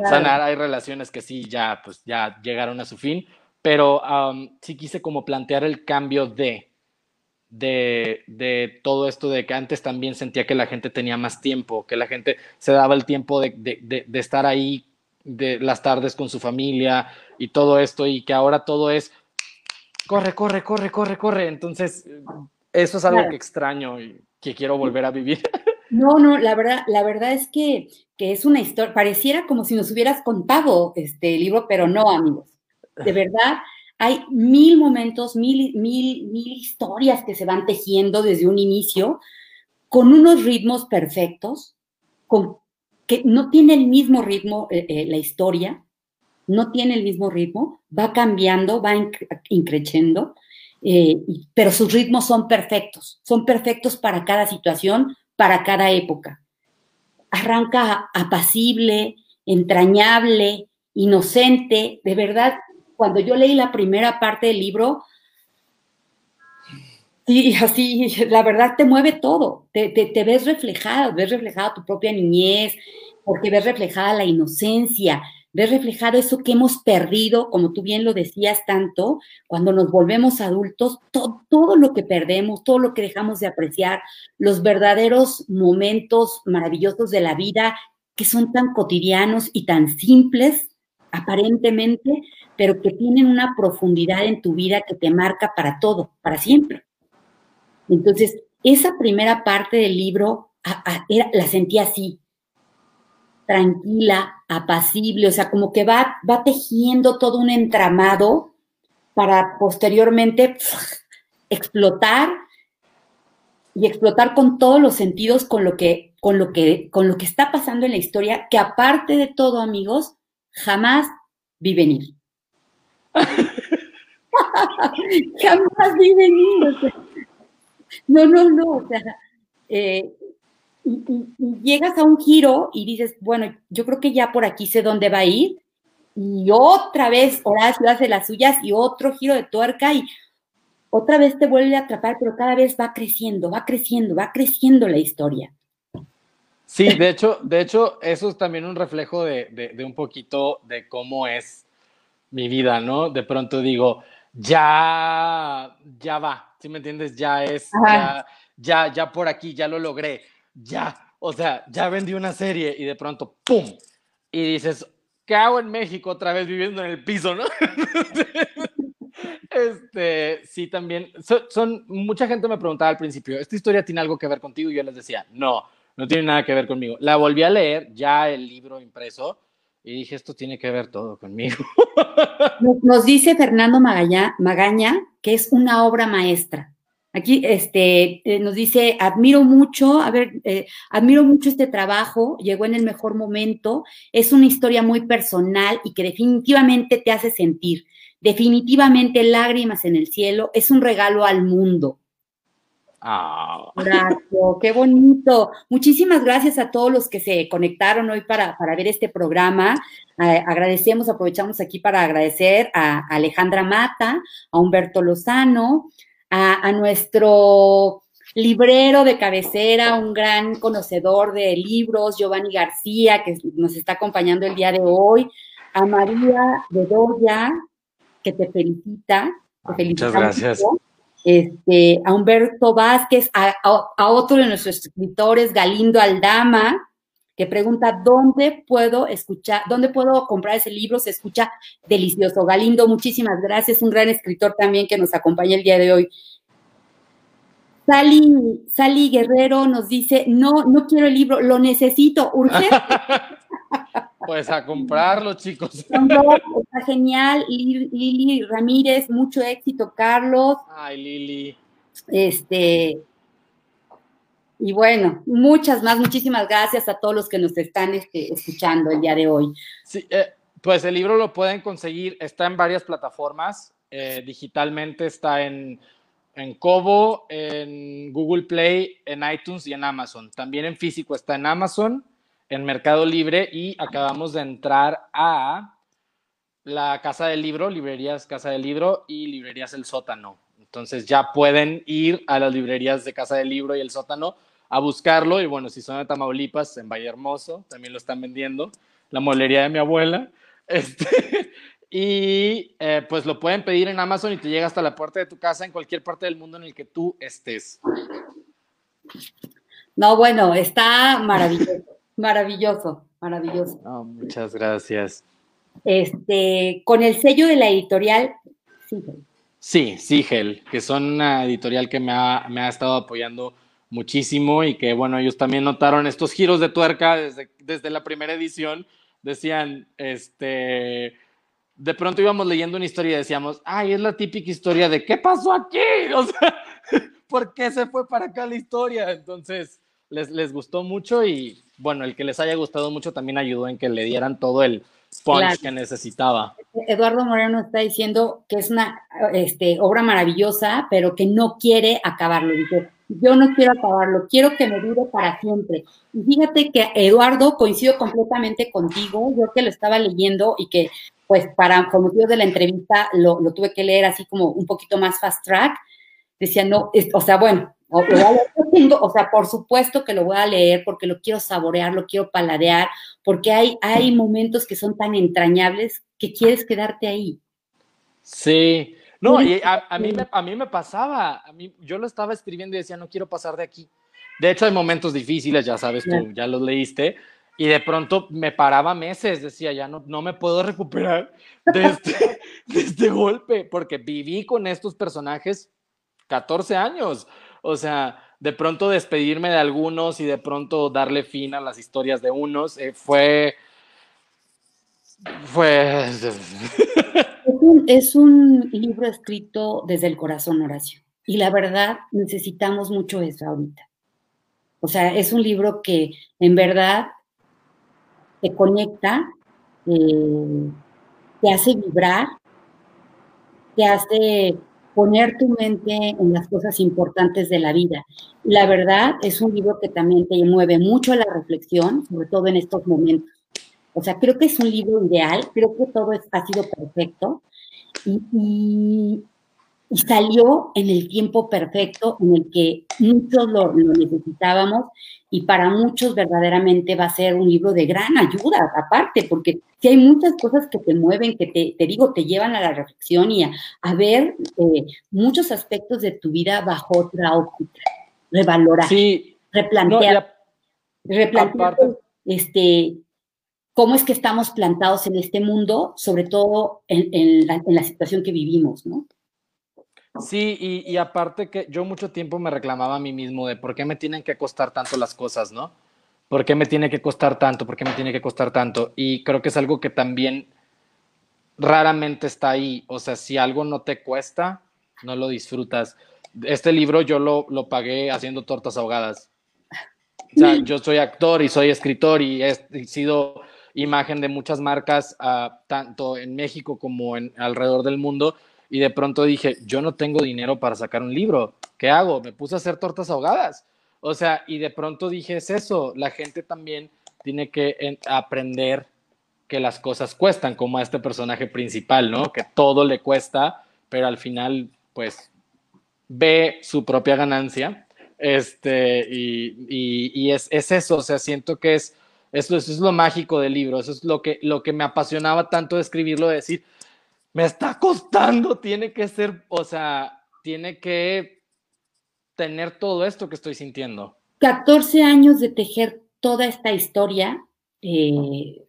sanar, hay relaciones que sí, ya, pues ya llegaron a su fin, pero sí quise como plantear el cambio de, de, de, todo esto de que antes también sentía que la gente tenía más tiempo, que la gente se daba el tiempo de, de, de estar ahí de las tardes con su familia y todo esto y que ahora todo es corre, corre, corre, corre, corre. Entonces, eso es algo que extraño y que quiero volver a vivir. No, no, la verdad, la verdad es que, que es una historia, pareciera como si nos hubieras contado este libro, pero no, amigos. De verdad, hay mil momentos, mil, mil, mil historias que se van tejiendo desde un inicio con unos ritmos perfectos, con, que no tiene el mismo ritmo eh, eh, la historia, no tiene el mismo ritmo, va cambiando, va increciendo, eh, pero sus ritmos son perfectos, son perfectos para cada situación, para cada época. Arranca apacible, entrañable, inocente, de verdad cuando yo leí la primera parte del libro, y así, la verdad te mueve todo, te, te, ves reflejado, ves reflejada tu propia niñez, porque ves reflejada la inocencia, ves reflejado eso que hemos perdido, como tú bien lo decías tanto, cuando nos volvemos adultos, todo lo que perdemos, todo lo que dejamos de apreciar, los verdaderos momentos maravillosos de la vida que son tan cotidianos y tan simples, aparentemente, pero que tienen una profundidad en tu vida que te marca para todo, para siempre. Entonces, esa primera parte del libro la sentí así, tranquila, apacible, o sea, como que va, va tejiendo todo un entramado para posteriormente explotar y explotar con todos los sentidos con lo que con lo que con lo que está pasando en la historia, que aparte de todo, amigos, jamás vi venir. Jamás vi venir. no, no, no. O sea, eh, y, llegas a un giro y dices, bueno, yo creo que ya por aquí sé dónde va a ir. Y otra vez Horacio hace las suyas y otro giro de tuerca y otra vez te vuelve a atrapar, pero cada vez va creciendo, va creciendo, va creciendo la historia. Sí, de hecho, de hecho, eso es también un reflejo de, de un poquito de cómo es mi vida, ¿no? De pronto digo, ya, ya va, ¿sí me entiendes? Ya es, ya, ya, por aquí, ya lo logré, ya, o sea, ya vendí una serie y de pronto, ¡pum! Y dices, ¿qué en México otra vez viviendo en el piso, no? este, sí, también, son, mucha gente me preguntaba al principio, ¿esta historia tiene algo que ver contigo? Y yo les decía, no, no tiene nada que ver conmigo. La volví a leer, ya el libro impreso, y dije, esto tiene que ver todo conmigo. Nos dice Fernando Magaña, que es una obra maestra. Aquí este, eh, nos dice, admiro mucho, a ver, eh, admiro mucho este trabajo, llegó en el mejor momento, es una historia muy personal y que definitivamente te hace sentir, definitivamente lágrimas en el cielo, es un regalo al mundo. Ah. Gracias, qué bonito. Muchísimas gracias a todos los que se conectaron hoy para, ver este programa. Eh, agradecemos, aprovechamos aquí para agradecer a Alejandra Mata, a Humberto Lozano, a, nuestro librero de cabecera, un gran conocedor de libros, Giovanni García, que nos está acompañando el día de hoy, a María Bedoya, que te felicita. Te Muchas gracias este, a Humberto Vázquez, a, otro de nuestros escritores, Galindo Aldama, que pregunta dónde puedo escuchar, dónde puedo comprar ese libro, se escucha delicioso. Galindo, muchísimas gracias, un gran escritor también que nos acompaña el día de hoy. Sally, Sally Guerrero nos dice, no, no quiero el libro, lo necesito, urgente. pues a comprarlo, chicos. Está genial, Lili Ramírez, mucho éxito, Carlos. Ay, Lili. Este, y bueno, muchas más, muchísimas gracias a todos los que nos están este, escuchando el día de hoy. Sí, eh, pues el libro lo pueden conseguir, está en varias plataformas, eh, digitalmente está en, en Kobo, en Google Play, en iTunes y en Amazon. También en físico está en Amazon, en Mercado Libre y acabamos de entrar a la Casa del Libro, Librerías Casa del Libro y Librerías El Sótano. Entonces ya pueden ir a las librerías de Casa del Libro y El Sótano a buscarlo. Y bueno, si son de Tamaulipas, en Valle Hermoso, también lo están vendiendo. La molería de mi abuela. Este, y eh, pues lo pueden pedir en Amazon y te llega hasta la puerta de tu casa en cualquier parte del mundo en el que tú estés. No, bueno, está maravilloso, maravilloso, maravilloso. muchas gracias. Este, con el sello de la editorial Sigel. Sí, Sigel, que son una editorial que me ha, me ha estado apoyando muchísimo y que, bueno, ellos también notaron estos giros de tuerca desde, desde la primera edición. Decían, este, de pronto íbamos leyendo una historia y decíamos, ay, es la típica historia de ¿qué pasó aquí? O sea, ¿por qué se fue para acá la historia? Entonces, les, les gustó mucho y, bueno, el que les haya gustado mucho también ayudó en que le dieran todo el punch que necesitaba. Eduardo Moreno está diciendo que es una este, obra maravillosa, pero que no quiere acabarlo. Dice, yo no quiero acabarlo, quiero que me dure para siempre. Y fíjate que Eduardo, coincido completamente contigo, yo que lo estaba leyendo y que pues para, como motivo de la entrevista, lo, tuve que leer así como un poquito más fast track, decía, no, o sea, bueno, o, o, sea, por supuesto que lo voy a leer porque lo quiero saborear, lo quiero paladear, porque hay, hay momentos que son tan entrañables que quieres quedarte ahí. Sí, no, y a, mí me, a mí me pasaba, a mí, yo lo estaba escribiendo y decía, no quiero pasar de aquí. De hecho, hay momentos difíciles, ya sabes tú, ya los leíste, y de pronto me paraba meses, decía, ya no, no me puedo recuperar de este, de este golpe, porque viví con estos personajes 14 años. O sea, de pronto despedirme de algunos y de pronto darle fin a las historias de unos, eh, fue... Fue... es un libro escrito desde el corazón, Horacio. Y la verdad, necesitamos mucho eso ahorita. O sea, es un libro que en verdad te conecta, eh, te hace vibrar, te hace poner tu mente en las cosas importantes de la vida. La verdad, es un libro que también te mueve mucho a la reflexión, sobre todo en estos momentos. O sea, creo que es un libro ideal, creo que todo ha sido perfecto y, salió en el tiempo perfecto en el que muchos lo, necesitábamos y para muchos verdaderamente va a ser un libro de gran ayuda, aparte, porque si hay muchas cosas que te mueven, que te, te digo, te llevan a la reflexión y a, ver eh, muchos aspectos de tu vida bajo otra óptica, revalorar, replantear, replantear este, cómo es que estamos plantados en este mundo, sobre todo en, la, situación que vivimos, ¿no? Sí, y, aparte que yo mucho tiempo me reclamaba a mí mismo de por qué me tienen que costar tanto las cosas, ¿no? ¿Por qué me tiene que costar tanto? ¿Por qué me tiene que costar tanto? Y creo que es algo que también raramente está ahí. O sea, si algo no te cuesta, no lo disfrutas. Este libro yo lo, lo pagué haciendo tortas ahogadas. O sea, yo soy actor y soy escritor y he sido imagen de muchas marcas, ah, tanto en México como en alrededor del mundo. Y de pronto dije, yo no tengo dinero para sacar un libro. ¿Qué hago? Me puse a hacer tortas ahogadas. O sea, y de pronto dije, es eso, la gente también tiene que aprender que las cosas cuestan, como a este personaje principal, ¿no? Que todo le cuesta, pero al final, pues, ve su propia ganancia. Este, y, y, es, es, eso, o sea, siento que es eso, es lo mágico del libro, eso es lo que, lo que me apasionaba tanto de escribirlo, de decir, me está costando, tiene que ser, o sea, tiene que tener todo esto que estoy sintiendo. 14 años de tejer toda esta historia eh,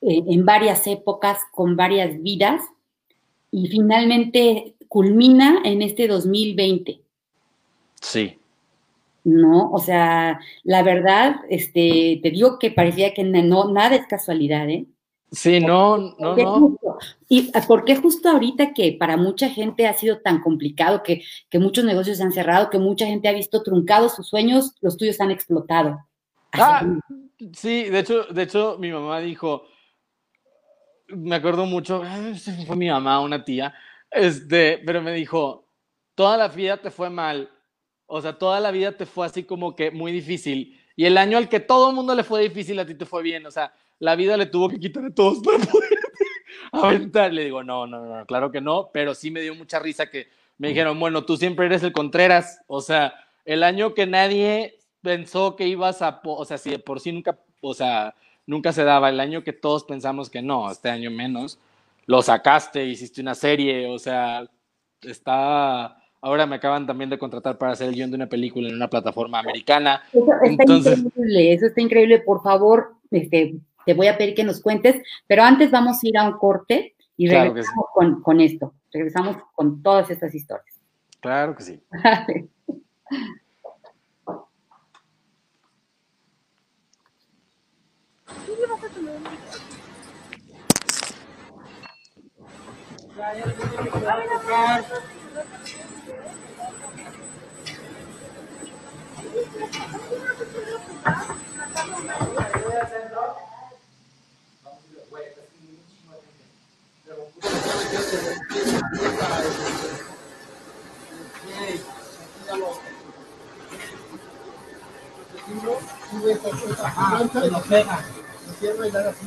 en varias épocas, con varias vidas, y finalmente culmina en este 2020. Sí. ¿No? O sea, la verdad, este, te digo que parecía que no, nada es casualidad, ¿eh? Sí, no, no, no. ¿Y por qué justo ahorita que para mucha gente ha sido tan complicado, que, que muchos negocios se han cerrado, que mucha gente ha visto truncados sus sueños, los tuyos han explotado? Ah, sí, de hecho, de hecho, mi mamá dijo, me acuerdo mucho, fue mi mamá, una tía, este, pero me dijo, toda la vida te fue mal, o sea, toda la vida te fue así como que muy difícil, y el año al que todo el mundo le fue difícil, a ti te fue bien, o sea, la vida le tuvo que quitar a todos para poder aventar. Le digo, no, no, no, claro que no, pero sí me dio mucha risa que me dijeron, bueno, tú siempre eres el Contreras, o sea, el año que nadie pensó que ibas a, o sea, si por sí nunca, o sea, nunca se daba, el año que todos pensamos que no, este año menos, lo sacaste, hiciste una serie, o sea, está, ahora me acaban también de contratar para hacer el guion de una película en una plataforma americana. Eso está Entonces, increíble, eso está increíble, por favor, este, te voy a pedir que nos cuentes, pero antes vamos a ir a un corte y regresamos con, con, esto, regresamos con todas estas historias. Claro que sí. Lo pega. Lo cierra y da así.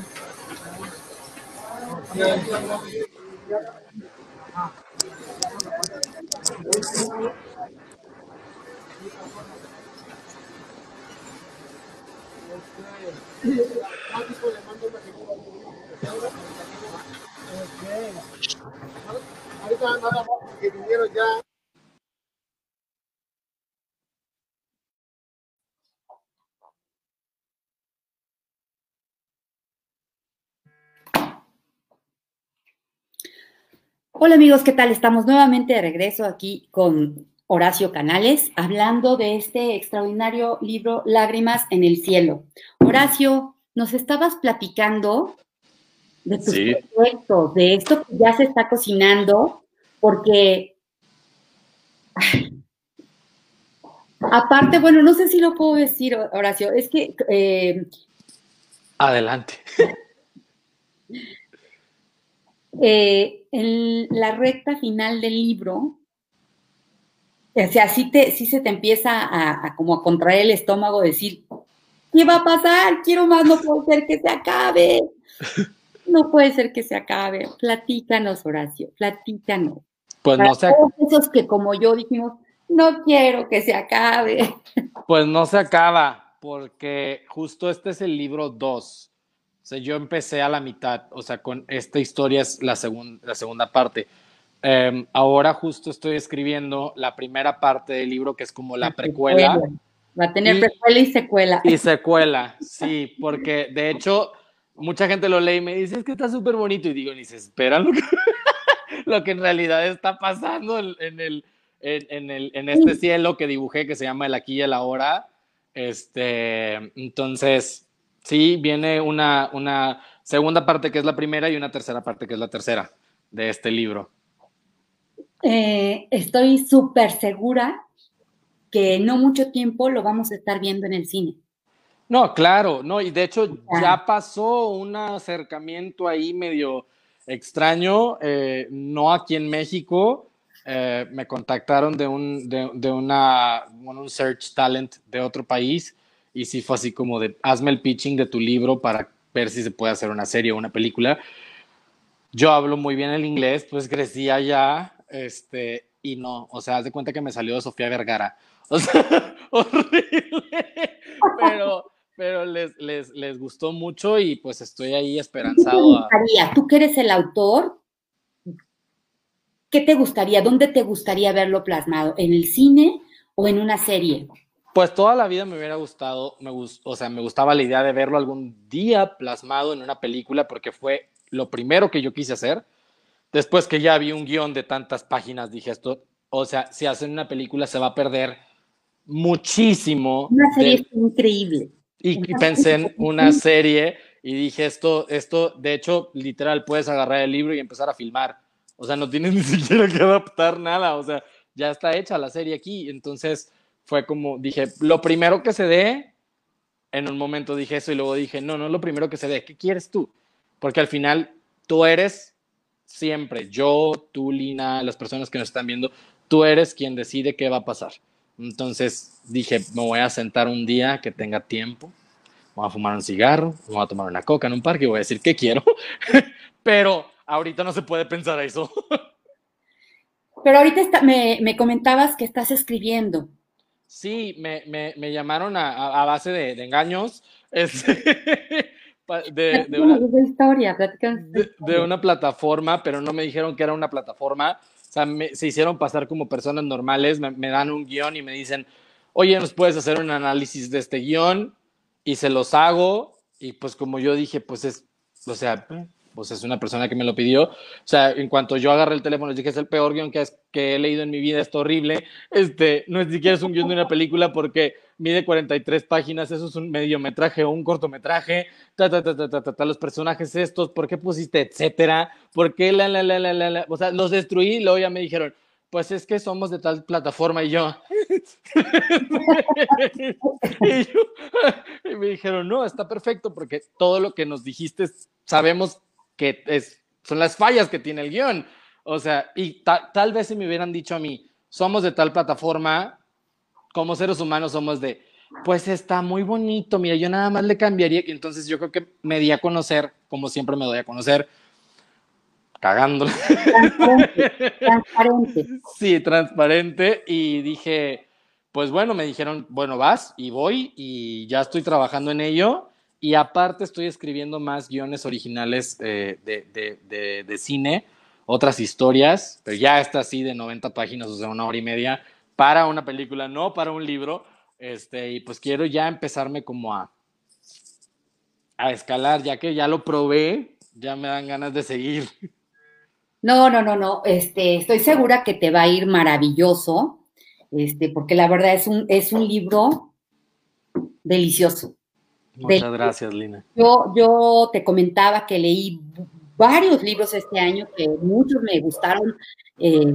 Ahorita nada más porque vinieron ya Hola amigos, ¿qué tal? Estamos nuevamente de regreso aquí con Horacio Canales, hablando de este extraordinario libro Lágrimas en el Cielo. Horacio, nos estabas platicando de tus proyectos, de esto que ya se está cocinando, porque aparte, bueno, no sé si lo puedo decir, Horacio, es que... Eh, Adelante. Eh, en la recta final del libro, o sea, sí, te, sí se te empieza a, como a contraer el estómago, decir, ¿qué va a pasar? Quiero más, no puede ser que se acabe. No puede ser que se acabe. Platícanos, Horacio, platícanos. Pues no se. Esos que como yo dijimos, no quiero que se acabe. Pues no se acaba, porque justo este es el libro 2 o sea, yo empecé a la mitad, o sea, con esta historia es la, la segunda parte. Em, ahora justo estoy escribiendo la primera parte del libro, que es como la, precuela. Va a tener precuela y secuela. Y secuela, sí, porque de hecho mucha gente lo lee y me dice, es que está súper bonito. Y digo, ni se espera lo que, lo que en realidad está pasando en, el, en, el, en este cielo que dibujé, que se llama El aquí y el ahora. Este, entonces, Sí, viene una, una segunda parte que es la primera y una tercera parte que es la tercera de este libro. Eh, estoy súper segura que no mucho tiempo lo vamos a estar viendo en el cine. No, claro, no, y de hecho ya pasó un acercamiento ahí medio extraño, eh, no aquí en México, eh, me contactaron de un, de, de una, un search talent de otro país y sí fue así como de, hazme el pitching de tu libro para ver si se puede hacer una serie o una película. Yo hablo muy bien el inglés, pues crecí allá, este, y no, o sea, haz de cuenta que me salió de Sofía Vergara. O sea, horrible. Pero, pero les, les, les gustó mucho y pues estoy ahí esperanzado. ¿Qué Tú que eres el autor, ¿qué te gustaría? ¿Dónde te gustaría verlo plasmado? ¿En el cine o en una serie? Pues toda la vida me hubiera gustado, me o sea, me gustaba la idea de verlo algún día plasmado en una película porque fue lo primero que yo quise hacer. Después que ya vi un guion de tantas páginas, dije esto, o sea, si hacen una película se va a perder muchísimo. Una serie increíble. Y, y pensé en una serie y dije, esto, esto, de hecho, literal, puedes agarrar el libro y empezar a filmar. O sea, no tienes ni siquiera que adaptar nada, o sea, ya está hecha la serie aquí. Entonces fue como, dije, lo primero que se dé, en un momento dije eso y luego dije, no, no lo primero que se dé, ¿qué quieres tú? Porque al final tú eres siempre, yo, tú, Lina, las personas que nos están viendo, tú eres quien decide qué va a pasar. Entonces dije, me voy a sentar un día que tenga tiempo, voy a fumar un cigarro, voy a tomar una coca en un parque y voy a decir qué quiero, pero ahorita no se puede pensar eso. Pero ahorita me, me, comentabas que estás escribiendo. Sí, me, me, me llamaron a, a, base de, de engaños. Este, de, de, una, historia, de, de, una plataforma, pero no me dijeron que era una plataforma. O sea, me, se hicieron pasar como personas normales, me, me, dan un guion y me dicen, oye, ¿nos puedes hacer un análisis de este guion? Y se los hago. Y pues como yo dije, pues es, o sea, pues es una persona que me lo pidió. O sea, en cuanto yo agarré el teléfono, les dije, es el peor guion que, es, que he leído en mi vida, está horrible. Este, no es ni siquiera es un guion de una película porque mide 43 páginas, eso es un mediometraje o un cortometraje, ta, ta, ta, ta, ta, ta, ta los personajes estos, ¿por qué pusiste etcétera? ¿Por qué la, la, la, la, la, la? O sea, los destruí y luego ya me dijeron, pues es que somos de tal plataforma y yo. y, yo y me dijeron, no, está perfecto porque todo lo que nos dijiste sabemos que es, son las fallas que tiene el guion. O sea, y ta, tal vez si me hubieran dicho a mí, somos de tal plataforma, como seres humanos somos de, pues está muy bonito, mira, yo nada más le cambiaría, y entonces yo creo que me di a conocer, como siempre me doy a conocer, cagándole. Transparente, transparente. Sí, transparente, y dije, pues bueno, me dijeron, bueno, vas, y voy, y ya estoy trabajando en ello, y aparte estoy escribiendo más guiones originales eh, de, de, de, cine, otras historias, pero ya está así de 90 páginas, o sea, una hora y media, para una película, no para un libro. Este, y pues quiero ya empezarme como a, a escalar, ya que ya lo probé, ya me dan ganas de seguir. No, no, no, no. Este, estoy segura que te va a ir maravilloso, este, porque la verdad es un, es un libro delicioso. Muchas de, gracias, Lina. Yo, yo te comentaba que leí varios libros este año que muchos me gustaron eh,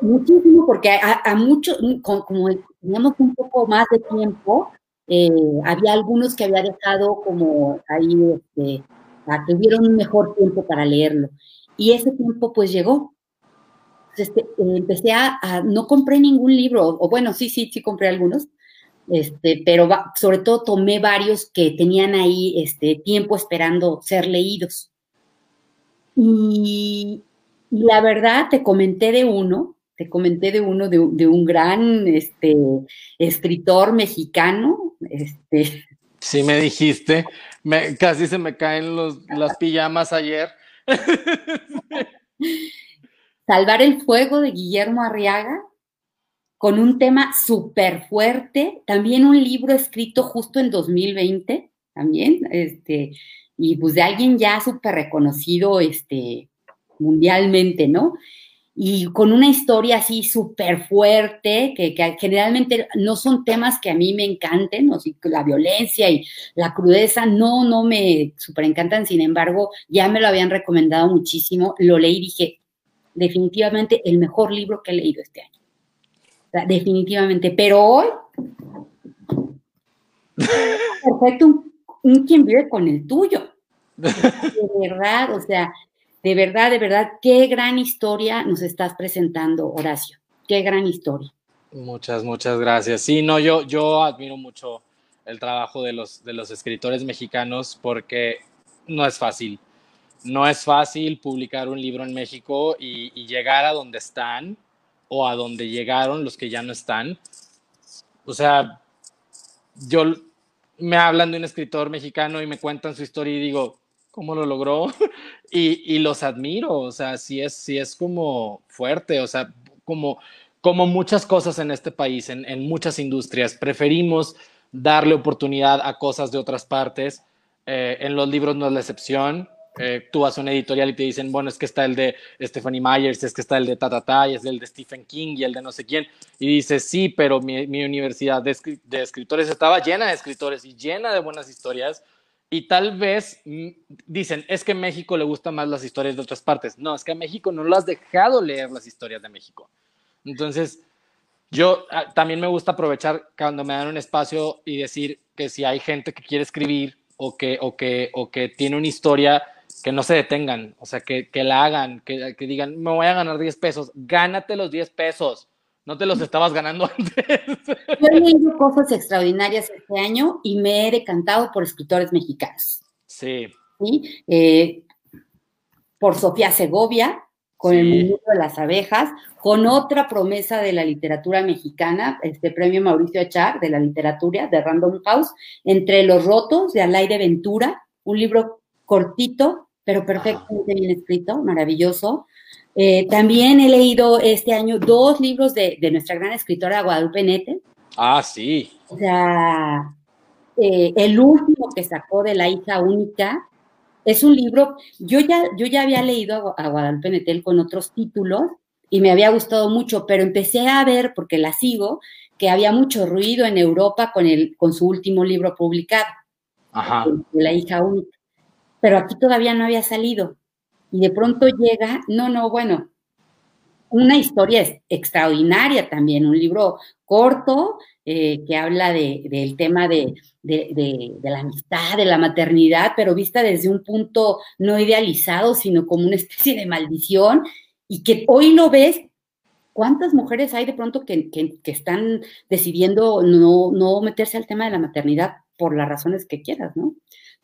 muchísimo porque a, a muchos, como teníamos un poco más de tiempo, eh, había algunos que había dejado como ahí, este, a que tuvieron un mejor tiempo para leerlo. Y ese tiempo pues llegó. Este, eh, empecé a, a, no compré ningún libro, o bueno, sí, sí, sí compré algunos, este, pero va, sobre todo tomé varios que tenían ahí este, tiempo esperando ser leídos. Y, y, la verdad, te comenté de uno, te comenté de uno, de, de un gran este, escritor mexicano. Este. Sí, me dijiste, me, casi se me caen los, las pijamas ayer. Salvar el fuego de Guillermo Arriaga con un tema súper fuerte, también un libro escrito justo en 2020, también, este, y pues de alguien ya súper reconocido, este, mundialmente, ¿no? Y con una historia así súper fuerte, que, generalmente no son temas que a mí me encanten, o sea, la violencia y la crudeza no, no me súper encantan, sin embargo, ya me lo habían recomendado muchísimo, lo leí y dije, definitivamente el mejor libro que he leído este año definitivamente. Pero hoy, perfecto, un, quien vive con el tuyo. De verdad, o sea, de verdad, de verdad, qué gran historia nos estás presentando, Horacio. Qué gran historia. Muchas, muchas gracias. Sí, no, yo, yo admiro mucho el trabajo de los, de los escritores mexicanos porque no es fácil. No es fácil publicar un libro en México y, y llegar a donde están o a donde llegaron los que ya no están. O sea, yo me hablan de un escritor mexicano y me cuentan su historia y digo, ¿cómo lo logró? y, y, los admiro, o sea, sí es, sí es como fuerte, o sea, como, como muchas cosas en este país, en, en muchas industrias, preferimos darle oportunidad a cosas de otras partes. Eh, en los libros no es la excepción. Eh, tú vas a una editorial y te dicen, bueno, es que está el de Stephanie Myers, es que está el de Tatata, y es el de Stephen King y el de no sé quién. Y dices, sí, pero mi, universidad de, escritores estaba llena de escritores y llena de buenas historias. Y tal vez mm, dicen, es que México le gustan más las historias de otras partes. No, es que a México no lo has dejado leer las historias de México. Entonces, yo ah, también me gusta aprovechar cuando me dan un espacio y decir que si hay gente que quiere escribir o que, o que, o que tiene una historia, que no se detengan, o sea, que, que la hagan, que, que, digan, me voy a ganar 10 pesos, gánate los 10 pesos, no te los estabas ganando antes. Yo he leído cosas extraordinarias este año y me he decantado por escritores mexicanos. Sí. ¿Sí? Eh, por Sofía Segovia, con el mundo de las abejas, con otra promesa de la literatura mexicana, este premio Mauricio Achar de la literatura de Random House, Entre los rotos de Alaire Ventura, un libro cortito, pero perfectamente bien escrito, maravilloso. Eh, también he leído este año dos libros de, nuestra gran escritora Guadalupe Nete. Ah, sí. O sea, eh, el último que sacó de La hija única, es un libro, yo ya, yo ya había leído a, Guadalupe Netel con otros títulos y me había gustado mucho, pero empecé a ver, porque la sigo, que había mucho ruido en Europa con, el, con su último libro publicado, Ajá. La hija única. Pero aquí todavía no había salido. Y de pronto llega, no, no, bueno, una historia extraordinaria también, un libro corto eh, que habla del tema de, la amistad, de la maternidad, pero vista desde un punto no idealizado, sino como una especie de maldición, y que hoy lo ves. ¿Cuántas mujeres hay de pronto que, están decidiendo no, no meterse al tema de la maternidad por las razones que quieras, ¿no?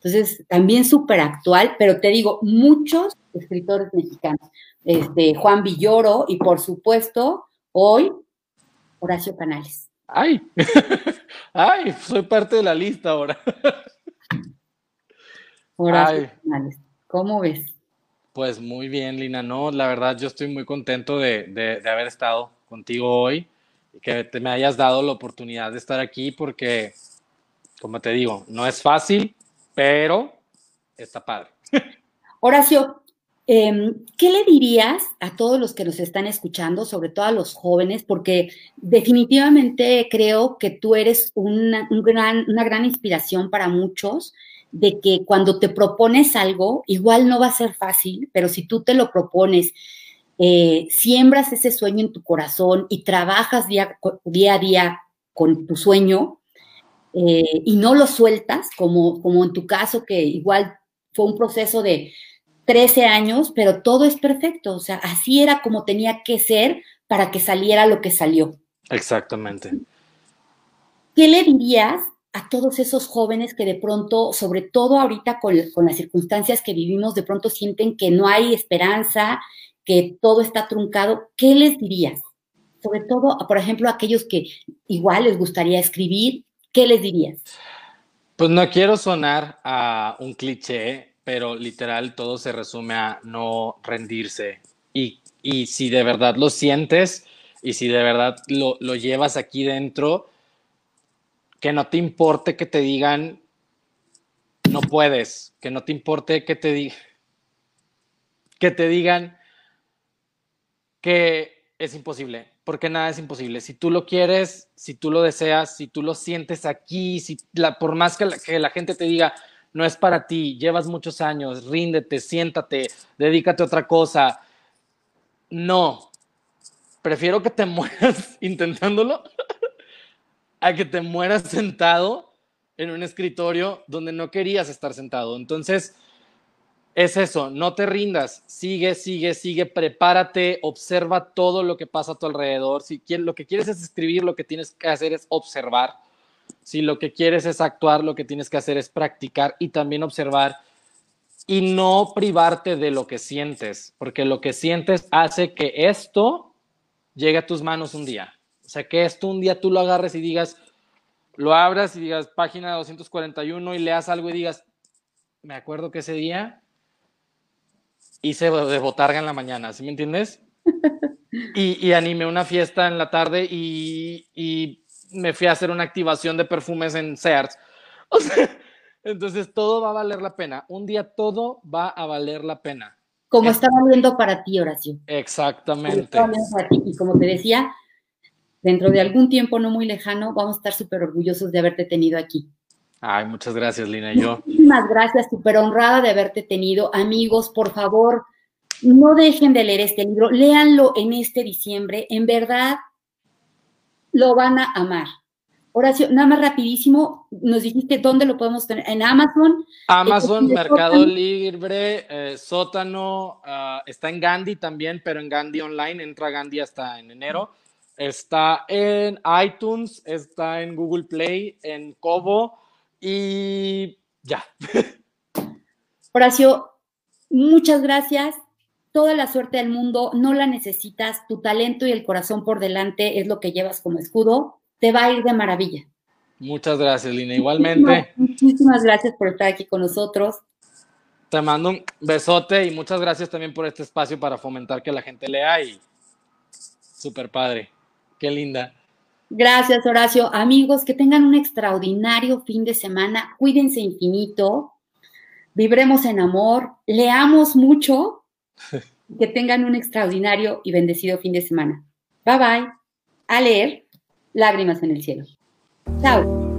Entonces, también súper actual, pero te digo, muchos escritores mexicanos este, Juan Villoro y por supuesto hoy Horacio Canales. Ay, ay, soy parte de la lista ahora. Horacio Canales, ¿cómo ves? Pues muy bien, Lina. No, la verdad, yo estoy muy contento de, de, haber estado contigo hoy y que te me hayas dado la oportunidad de estar aquí porque, como te digo, no es fácil, pero está padre. Horacio, Em, ¿Qué le dirías a todos los que nos están escuchando, sobre todo a los jóvenes? Porque definitivamente creo que tú eres una, gran, inspiración para muchos de que cuando te propones algo, igual no va a ser fácil, pero si tú te lo propones, eh, siembras ese sueño en tu corazón y trabajas día a día con tu sueño eh, y no lo sueltas, como, como en tu caso, que igual fue un proceso de 13 años, pero todo es perfecto. O sea, así era como tenía que ser para que saliera lo que salió. Exactamente. ¿Qué le dirías a todos esos jóvenes que de pronto, sobre todo ahorita con, las circunstancias que vivimos, de pronto sienten que no hay esperanza, que todo está truncado? ¿Qué les dirías? Sobre todo, por ejemplo, a aquellos que igual les gustaría escribir, ¿qué les dirías? Pues no quiero sonar a un cliché, pero literal todo se resume a no rendirse. Y, si de verdad lo sientes y si de verdad lo, llevas aquí dentro, que no te importe que te digan no puedes, que no te importe que te digan que te digan que es imposible, porque nada es imposible. Si tú lo quieres, si tú lo deseas, si tú lo sientes aquí, si la, por más que que la gente te diga, no es para ti, llevas muchos años, ríndete, siéntate, dedícate a otra cosa. No, prefiero que te mueras intentándolo a que te mueras sentado en un escritorio donde no querías estar sentado. Entonces, es eso, no te rindas, sigue, sigue, sigue, prepárate, observa todo lo que pasa a tu alrededor. Si lo que quieres es escribir, lo que tienes que hacer es observar si lo que quieres es actuar, lo que tienes que hacer es practicar y también observar y no privarte de lo que sientes, porque lo que sientes hace que esto llegue a tus manos un día. O sea, que esto un día tú lo agarres y digas, lo abras y digas página 241 y leas algo y digas, me acuerdo que ese día hice de botarga en la mañana, ¿sí me entiendes? Y, y animé una fiesta en la tarde y, y me fui a hacer una activación de perfumes en Sears. O sea, Entonces todo va a valer la pena. Un día todo va a valer la pena. Como está valiendo para ti, Horacio. Exactamente. Para ti. Y como te decía, dentro de algún tiempo no muy lejano, vamos a estar súper orgullosos de haberte tenido aquí. Ay, muchas gracias, Lina. Yo. Muchísimas gracias, súper honrada de haberte tenido. Amigos, por favor, no dejen de leer este libro, léanlo en este diciembre. En verdad, lo van a amar. Horacio, nada más rapidísimo, nos dijiste dónde lo podemos tener. En Amazon. Amazon, Mercado Libre, eh, Sótano, ah, está en Gandhi también, pero en Gandhi Online, entra Gandhi hasta en enero. Está en iTunes, está en Google Play, en Kobo y ya. Horacio, muchas gracias. Toda la suerte del mundo, no la necesitas. Tu talento y el corazón por delante es lo que llevas como escudo te va a ir de maravilla. Muchas gracias, Lina. Igualmente. Muchísimas, gracias por estar aquí con nosotros. Te mando un besote y muchas gracias también por este espacio para fomentar que la gente lea y súper padre. Qué linda. Gracias, Horacio. Amigos, que tengan un extraordinario fin de semana. Cuídense infinito. Vibremos en amor. Leamos mucho. que tengan un extraordinario y bendecido fin de semana. Bye bye. A leer lágrimas en el cielo. Chao.